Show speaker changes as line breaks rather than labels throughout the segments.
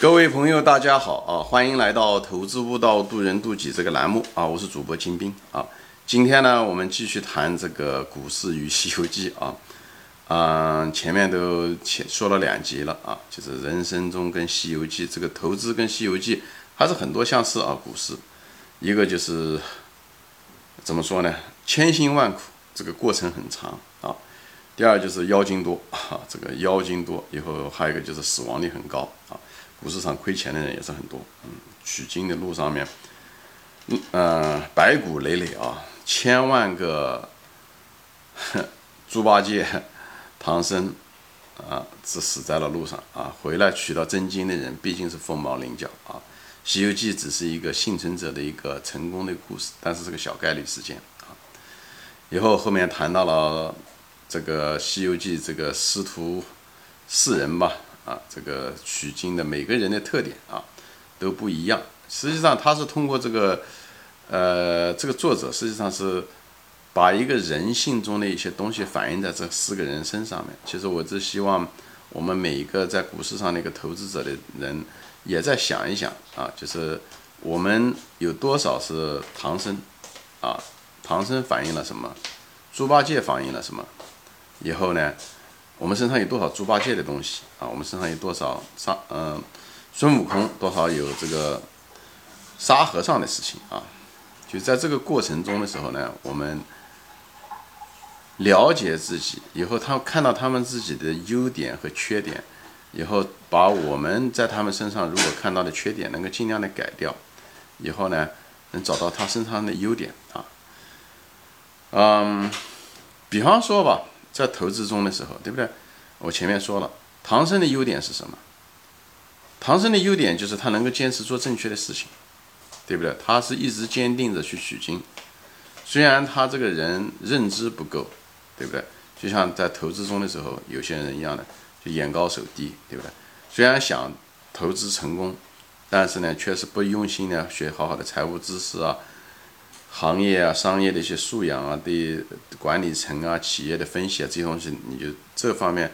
各位朋友，大家好啊！欢迎来到《投资悟道，渡人渡己》这个栏目啊！我是主播金兵啊。今天呢，我们继续谈这个股市与《西游记》啊。嗯，前面都前说了两集了啊，就是人生中跟《西游记》这个投资跟《西游记》还是很多相似啊。股市一个就是怎么说呢？千辛万苦，这个过程很长啊。第二就是妖精多啊，这个妖精多以后还有一个就是死亡率很高啊。股市上亏钱的人也是很多，嗯，取经的路上面，嗯，白骨累累啊，千万个 猪八戒、唐僧啊，只死在了路上啊，回来取到真经的人毕竟是凤毛麟角啊。西游记只是一个幸存者的一个成功的故事，但是是个小概率事件啊。以后后面谈到了这个西游记这个师徒四人吧。啊，这个取经的每个人的特点啊都不一样。实际上，他是通过这个，呃，这个作者实际上是把一个人性中的一些东西反映在这四个人身上面。其实，我只希望我们每一个在股市上的一个投资者的人，也在想一想啊，就是我们有多少是唐僧啊？唐僧反映了什么？猪八戒反映了什么？以后呢？我们身上有多少猪八戒的东西啊？我们身上有多少沙嗯孙悟空多少有这个沙和尚的事情啊？就在这个过程中的时候呢，我们了解自己以后，他看到他们自己的优点和缺点，以后把我们在他们身上如果看到的缺点能够尽量的改掉，以后呢，能找到他身上的优点啊。嗯，比方说吧。在投资中的时候，对不对？我前面说了，唐僧的优点是什么？唐僧的优点就是他能够坚持做正确的事情，对不对？他是一直坚定着去取经，虽然他这个人认知不够，对不对？就像在投资中的时候，有些人一样的，就眼高手低，对不对？虽然想投资成功，但是呢，确实不用心呢学好好的财务知识啊。行业啊，商业的一些素养啊，对管理层啊、企业的分析啊，这些东西，你就这方面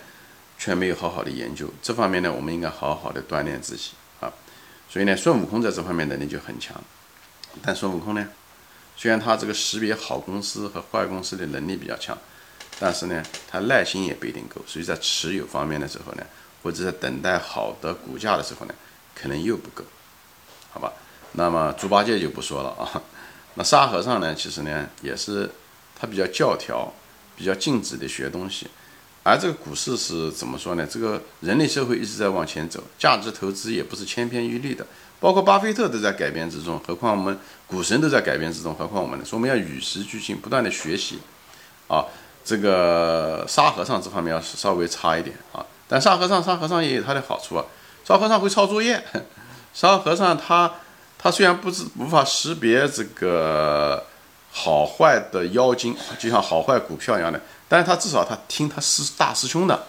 却没有好好的研究。这方面呢，我们应该好好的锻炼自己啊。所以呢，孙悟空在这方面能力就很强。但孙悟空呢，虽然他这个识别好公司和坏公司的能力比较强，但是呢，他耐心也不一定够。所以在持有方面的时候呢，或者在等待好的股价的时候呢，可能又不够，好吧？那么猪八戒就不说了啊。那沙和尚呢？其实呢，也是他比较教条、比较禁止的学东西。而这个股市是怎么说呢？这个人类社会一直在往前走，价值投资也不是千篇一律的。包括巴菲特都在改变之中，何况我们股神都在改变之中，何况我们呢？所以我们要与时俱进，不断的学习。啊，这个沙和尚这方面要稍微差一点啊。但沙和尚，沙和尚也有他的好处啊。沙和尚会抄作业，沙和尚他。他虽然不知无法识别这个好坏的妖精，就像好坏股票一样的，但是他至少他听他师大师兄的，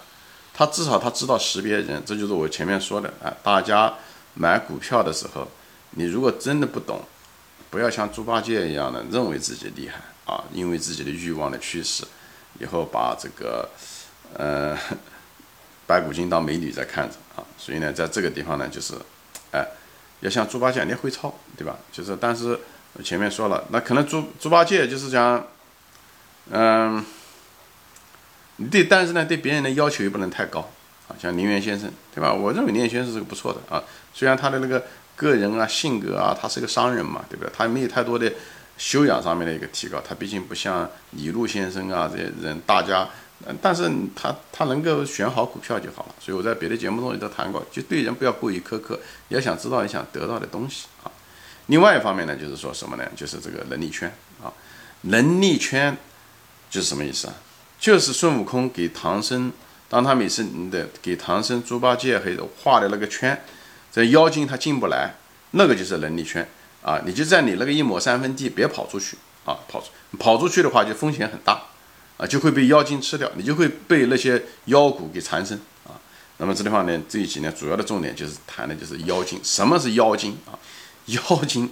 他至少他知道识别人，这就是我前面说的啊。大家买股票的时候，你如果真的不懂，不要像猪八戒一样的认为自己厉害啊，因为自己的欲望的驱使，以后把这个呃 白骨精当美女在看着啊。所以呢，在这个地方呢，就是。要像猪八戒，你会抄，对吧？就是，但是前面说了，那可能猪猪八戒就是讲，嗯，你对，但是呢，对别人的要求也不能太高啊。像林园先生，对吧？我认为林园先生是个不错的啊。虽然他的那个个人啊、性格啊，他是个商人嘛，对不对？他没有太多的修养上面的一个提高，他毕竟不像李路先生啊这些人，大家。嗯但是他他能够选好股票就好了，所以我在别的节目中也都谈过，就对人不要过于苛刻，你要想知道你想得到的东西啊。另外一方面呢，就是说什么呢？就是这个能力圈啊，能力圈就是什么意思啊？就是孙悟空给唐僧，当他每次你的给唐僧、猪八戒还有画的那个圈，这妖精他进不来，那个就是能力圈啊。你就在你那个一亩三分地，别跑出去啊，跑出跑出去的话就风险很大。啊，就会被妖精吃掉，你就会被那些妖股给缠身啊。那么这地方呢，这一集呢，主要的重点就是谈的就是妖精。什么是妖精啊？妖精，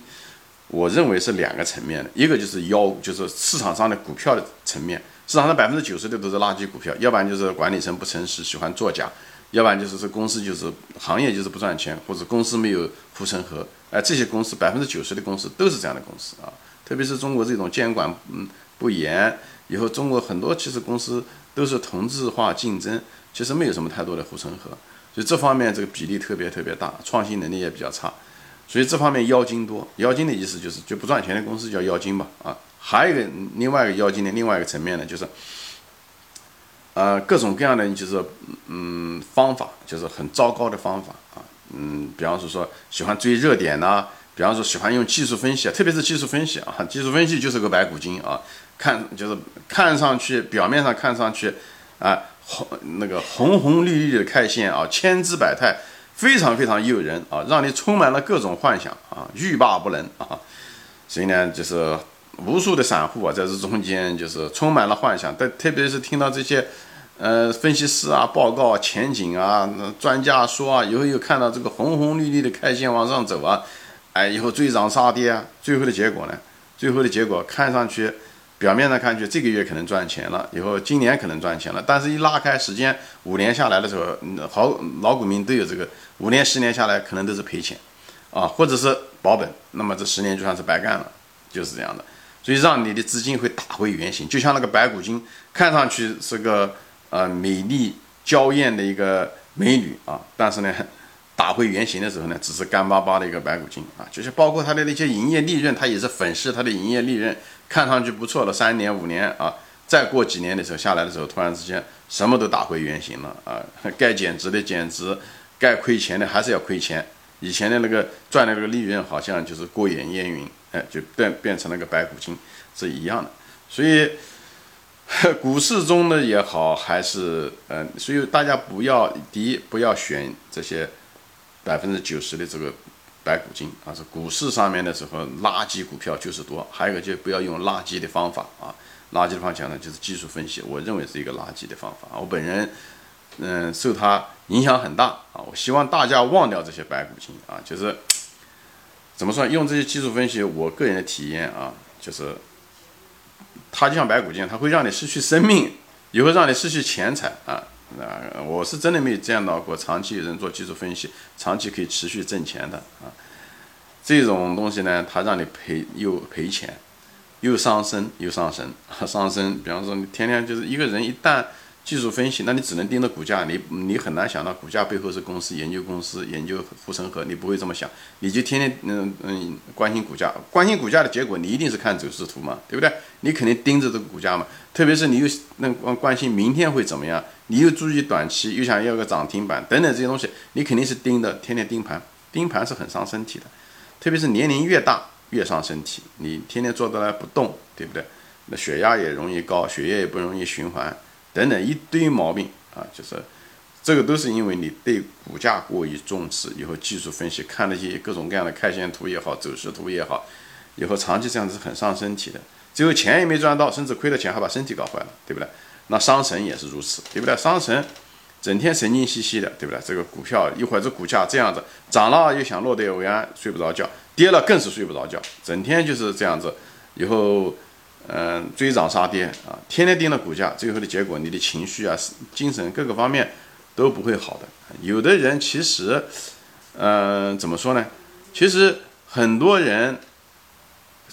我认为是两个层面的，一个就是妖，就是市场上的股票的层面，市场上百分之九十的都是垃圾股票，要不然就是管理层不诚实，喜欢作假，要不然就是这公司就是行业就是不赚钱，或者公司没有护城河。哎，这些公司百分之九十的公司都是这样的公司啊。特别是中国这种监管嗯不严，以后中国很多其实公司都是同质化竞争，其实没有什么太多的护城河，所以这方面这个比例特别特别大，创新能力也比较差，所以这方面妖精多。妖精的意思就是就不赚钱的公司叫妖精吧啊。还有一个另外一个妖精的另外一个层面呢，就是，呃，各种各样的就是嗯方法，就是很糟糕的方法啊，嗯，比方说说喜欢追热点呐。比方说喜欢用技术分析啊，特别是技术分析啊，技术分析就是个白骨精啊，看就是看上去表面上看上去啊红那个红红绿绿的 K 线啊，千姿百态，非常非常诱人啊，让你充满了各种幻想啊，欲罢不能啊。所以呢，就是无数的散户啊，在这中间就是充满了幻想，但特别是听到这些呃分析师啊报告啊前景啊，专家说啊，以后又看到这个红红绿绿的 K 线往上走啊。哎，以后追涨杀跌啊，最后的结果呢？最后的结果看上去，表面上看去这个月可能赚钱了，以后今年可能赚钱了，但是一拉开时间，五年下来的时候，好老股民都有这个，五年十年下来可能都是赔钱，啊，或者是保本，那么这十年就算是白干了，就是这样的，所以让你的资金会打回原形，就像那个白骨精，看上去是个呃美丽娇艳的一个美女啊，但是呢。打回原形的时候呢，只是干巴巴的一个白骨精啊，就是包括它的那些营业利润，它也是粉饰它的营业利润，看上去不错了，三年五年啊，再过几年的时候下来的时候，突然之间什么都打回原形了啊，该减值的减值，该亏钱的还是要亏钱，以前的那个赚的那个利润好像就是过眼烟云，哎，就变变成了个白骨精是一样的，所以 股市中的也好，还是嗯，所以大家不要第一不要选这些。百分之九十的这个白骨精啊，是股市上面的时候垃圾股票就是多。还有一个就不要用垃圾的方法啊，垃圾的方法讲呢就是技术分析，我认为是一个垃圾的方法。我本人嗯受它影响很大啊，我希望大家忘掉这些白骨精啊，就是怎么说用这些技术分析，我个人的体验啊，就是它就像白骨精，它会让你失去生命，也会让你失去钱财啊。那我是真的没有见到过长期有人做技术分析，长期可以持续挣钱的啊。这种东西呢，它让你赔又赔钱，又伤身又伤神啊，伤身。比方说，你天天就是一个人一旦。技术分析，那你只能盯着股价，你你很难想到股价背后是公司研究公司研究护城河，你不会这么想，你就天天嗯嗯关心股价，关心股价的结果，你一定是看走势图嘛，对不对？你肯定盯着这个股价嘛，特别是你又那关关心明天会怎么样，你又注意短期，又想要个涨停板等等这些东西，你肯定是盯的，天天盯盘，盯盘是很伤身体的，特别是年龄越大越伤身体，你天天坐在那不动，对不对？那血压也容易高，血液也不容易循环。等等一堆毛病啊，就是这个都是因为你对股价过于重视，以后技术分析看那些各种各样的 K 线图也好，走势图也好，以后长期这样子很伤身体的，最后钱也没赚到，甚至亏了钱还把身体搞坏了，对不对？那伤神也是如此，对不对？伤神整天神经兮兮的，对不对？这个股票一会儿这股价这样子涨了又想落袋为安，睡不着觉；跌了更是睡不着觉，整天就是这样子，以后。嗯，追涨杀跌啊，天天盯着股价，最后的结果，你的情绪啊、精神各个方面都不会好的。有的人其实，嗯，怎么说呢？其实很多人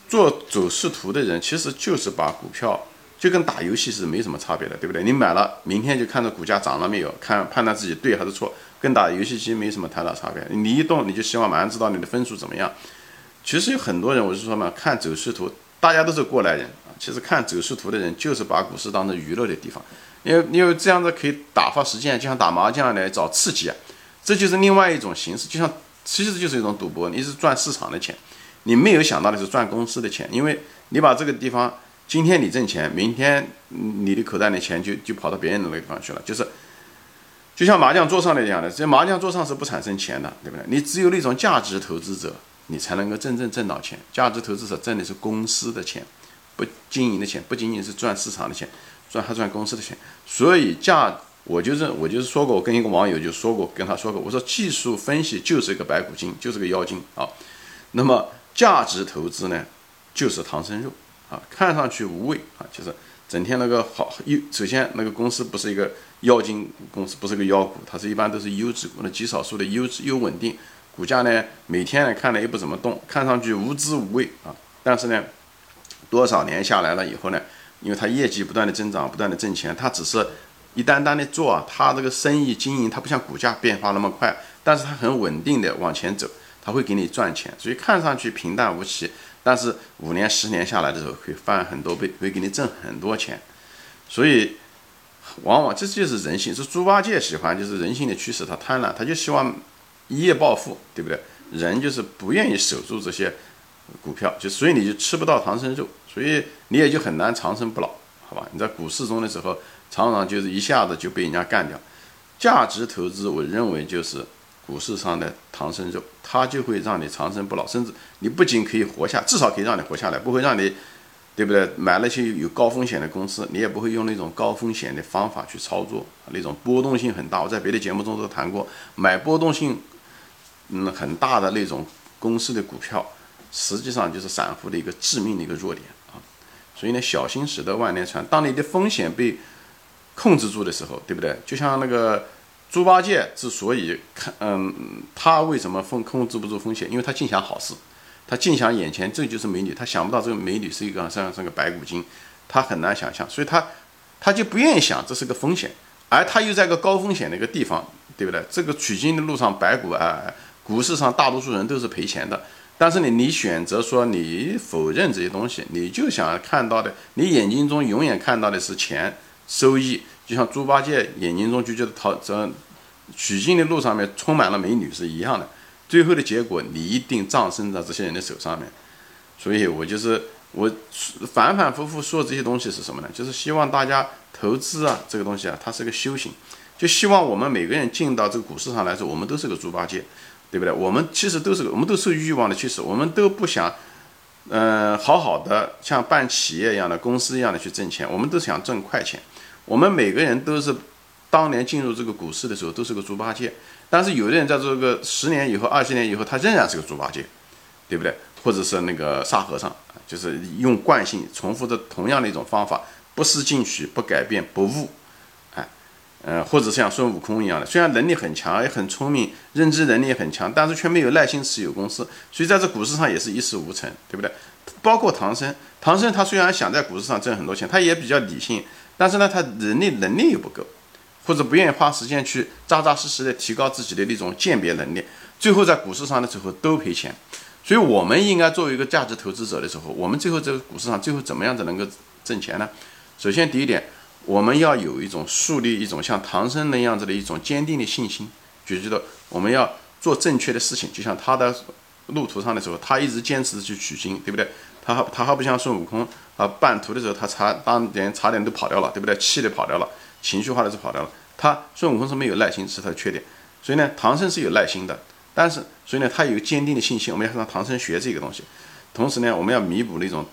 做走势图的人，其实就是把股票就跟打游戏是没什么差别的，对不对？你买了，明天就看着股价涨了没有，看判断自己对还是错，跟打游戏机没什么太大差别。你一动，你就希望马上知道你的分数怎么样。其实有很多人，我是说嘛，看走势图，大家都是过来人啊。其实看走势图的人就是把股市当成娱乐的地方，因为因为这样子可以打发时间，就像打麻将来找刺激啊，这就是另外一种形式，就像其实就是一种赌博，你是赚市场的钱，你没有想到的是赚公司的钱，因为你把这个地方今天你挣钱，明天你的口袋的钱就就跑到别人的那个地方去了，就是就像麻将桌上的一样的，这麻将桌上是不产生钱的，对不对？你只有那种价值投资者，你才能够真正挣到钱，价值投资者挣的是公司的钱。不经营的钱不仅仅是赚市场的钱，赚还赚公司的钱。所以价，我就是我就是说过，我跟一个网友就说过，跟他说过，我说技术分析就是一个白骨精，就是个妖精啊。那么价值投资呢，就是唐僧肉啊，看上去无味啊，就是整天那个好，一首先那个公司不是一个妖精公司，不是个妖股，它是一般都是优质股，那极少数的优质又稳定，股价呢每天呢看了也不怎么动，看上去无滋无味啊，但是呢，多少年下来了以后呢，因为它业绩不断的增长，不断的挣钱，它只是一单单的做啊，它这个生意经营它不像股价变化那么快，但是它很稳定的往前走，它会给你赚钱，所以看上去平淡无奇，但是五年十年下来的时候会翻很多倍，会给你挣很多钱，所以。往往这就是人性，是猪八戒喜欢，就是人性的驱使。他贪婪，他就希望一夜暴富，对不对？人就是不愿意守住这些股票，就所以你就吃不到唐僧肉，所以你也就很难长生不老，好吧？你在股市中的时候，常常就是一下子就被人家干掉。价值投资，我认为就是股市上的唐僧肉，它就会让你长生不老，甚至你不仅可以活下，至少可以让你活下来，不会让你。对不对？买那些有高风险的公司，你也不会用那种高风险的方法去操作，那种波动性很大。我在别的节目中都谈过，买波动性嗯很大的那种公司的股票，实际上就是散户的一个致命的一个弱点啊。所以呢，小心驶得万年船。当你的风险被控制住的时候，对不对？就像那个猪八戒之所以看嗯，他为什么风控制不住风险？因为他尽想好事。他尽想眼前这就是美女，他想不到这个美女是一个像是个白骨精，他很难想象，所以他他就不愿意想这是个风险，而他又在一个高风险的一个地方，对不对？这个取经的路上白骨啊，股市上大多数人都是赔钱的，但是你，你选择说你否认这些东西，你就想看到的，你眼睛中永远看到的是钱收益，就像猪八戒眼睛中就觉得逃这取经的路上面充满了美女是一样的。最后的结果，你一定葬身在这些人的手上面，所以我就是我反反复复说这些东西是什么呢？就是希望大家投资啊，这个东西啊，它是个修行，就希望我们每个人进到这个股市上来说，我们都是个猪八戒，对不对？我们其实都是，我们都受欲望的驱使，我们都不想，嗯，好好的像办企业一样的公司一样的去挣钱，我们都想挣快钱，我们每个人都是。当年进入这个股市的时候，都是个猪八戒。但是有的人在这个十年以后、二十年以后，他仍然是个猪八戒，对不对？或者是那个沙和尚，就是用惯性重复着同样的一种方法，不思进取、不改变、不悟，呃，或者像孙悟空一样的，虽然能力很强，也很聪明，认知能力也很强，但是却没有耐心持有公司，所以在这股市上也是一事无成，对不对？包括唐僧，唐僧他虽然想在股市上挣很多钱，他也比较理性，但是呢，他人力能力又不够。或者不愿意花时间去扎扎实实的提高自己的那种鉴别能力，最后在股市上的时候都赔钱。所以，我们应该作为一个价值投资者的时候，我们最后这个股市上最后怎么样子能够挣钱呢？首先，第一点，我们要有一种树立一种像唐僧那样子的一种坚定的信心，就觉得我们要做正确的事情。就像他的路途上的时候，他一直坚持去取经，对不对？他他还不像孙悟空啊，半途的时候他差当年差点都跑掉了，对不对？气的跑掉了。情绪化的是跑掉了，他孙悟空是没有耐心，是他的缺点。所以呢，唐僧是有耐心的，但是所以呢，他有坚定的信心。我们要让唐僧学这个东西，同时呢，我们要弥补那种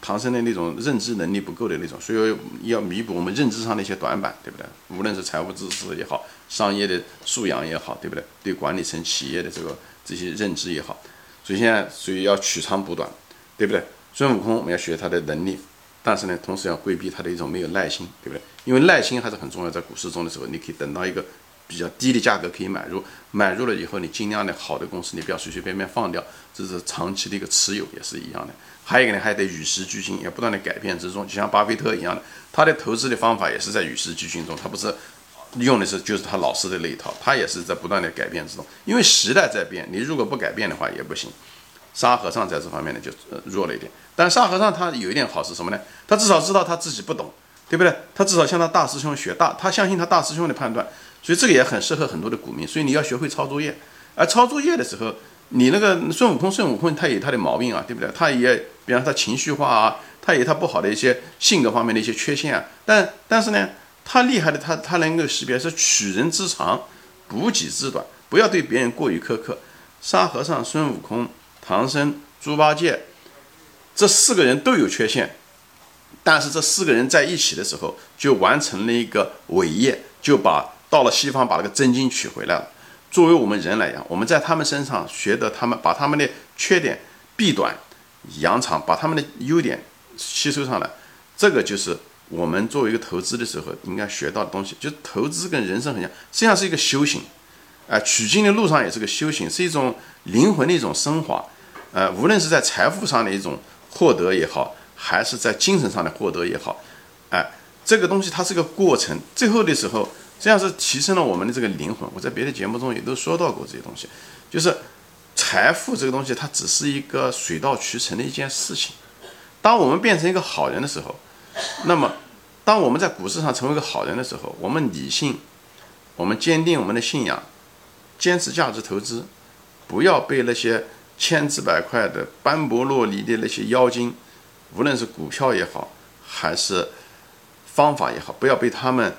唐僧的那种认知能力不够的那种，所以要弥补我们认知上的一些短板，对不对？无论是财务知识也好，商业的素养也好，对不对？对管理层企业的这个这些认知也好，所以现在所以要取长补短，对不对？孙悟空我们要学他的能力。但是呢，同时要规避他的一种没有耐心，对不对？因为耐心还是很重要。在股市中的时候，你可以等到一个比较低的价格可以买入，买入了以后，你尽量的好的公司，你不要随随便便放掉，这是长期的一个持有也是一样的。还有一个呢，还得与时俱进，要不断的改变之中。就像巴菲特一样的，他的投资的方法也是在与时俱进中，他不是用的是就是他老师的那一套，他也是在不断的改变之中。因为时代在变，你如果不改变的话也不行。沙和尚在这方面呢就弱了一点，但沙和尚他有一点好是什么呢？他至少知道他自己不懂，对不对？他至少向他大师兄学大，他相信他大师兄的判断，所以这个也很适合很多的股民。所以你要学会抄作业，而抄作业的时候，你那个孙悟空，孙悟空他有他的毛病啊，对不对？他也，比方说他情绪化啊，他有他不好的一些性格方面的一些缺陷啊。但但是呢，他厉害的他他能够识别是取人之长，补己之短，不要对别人过于苛刻。沙和尚、孙悟空。唐僧、猪八戒这四个人都有缺陷，但是这四个人在一起的时候，就完成了一个伟业，就把到了西方把那个真经取回来了。作为我们人来讲，我们在他们身上学的，他们把他们的缺点避短扬长，把他们的优点吸收上来，这个就是我们作为一个投资的时候应该学到的东西，就投资跟人生很像，实际上是一个修行。啊，取经的路上也是个修行，是一种灵魂的一种升华。呃，无论是在财富上的一种获得也好，还是在精神上的获得也好，哎，这个东西它是个过程，最后的时候，实际上是提升了我们的这个灵魂。我在别的节目中也都说到过这些东西，就是财富这个东西，它只是一个水到渠成的一件事情。当我们变成一个好人的时候，那么当我们在股市上成为一个好人的时候，我们理性，我们坚定我们的信仰。坚持价值投资，不要被那些千姿百块的斑驳落离的那些妖精，无论是股票也好，还是方法也好，不要被他们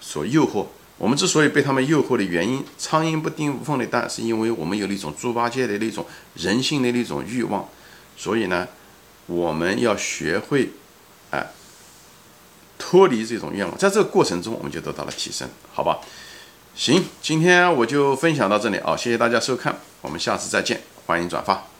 所诱惑。我们之所以被他们诱惑的原因，苍蝇不叮无缝的蛋，是因为我们有那种猪八戒的那种人性的那种欲望。所以呢，我们要学会，哎，脱离这种愿望，在这个过程中，我们就得到了提升，好吧？行，今天我就分享到这里啊！谢谢大家收看，我们下次再见，欢迎转发。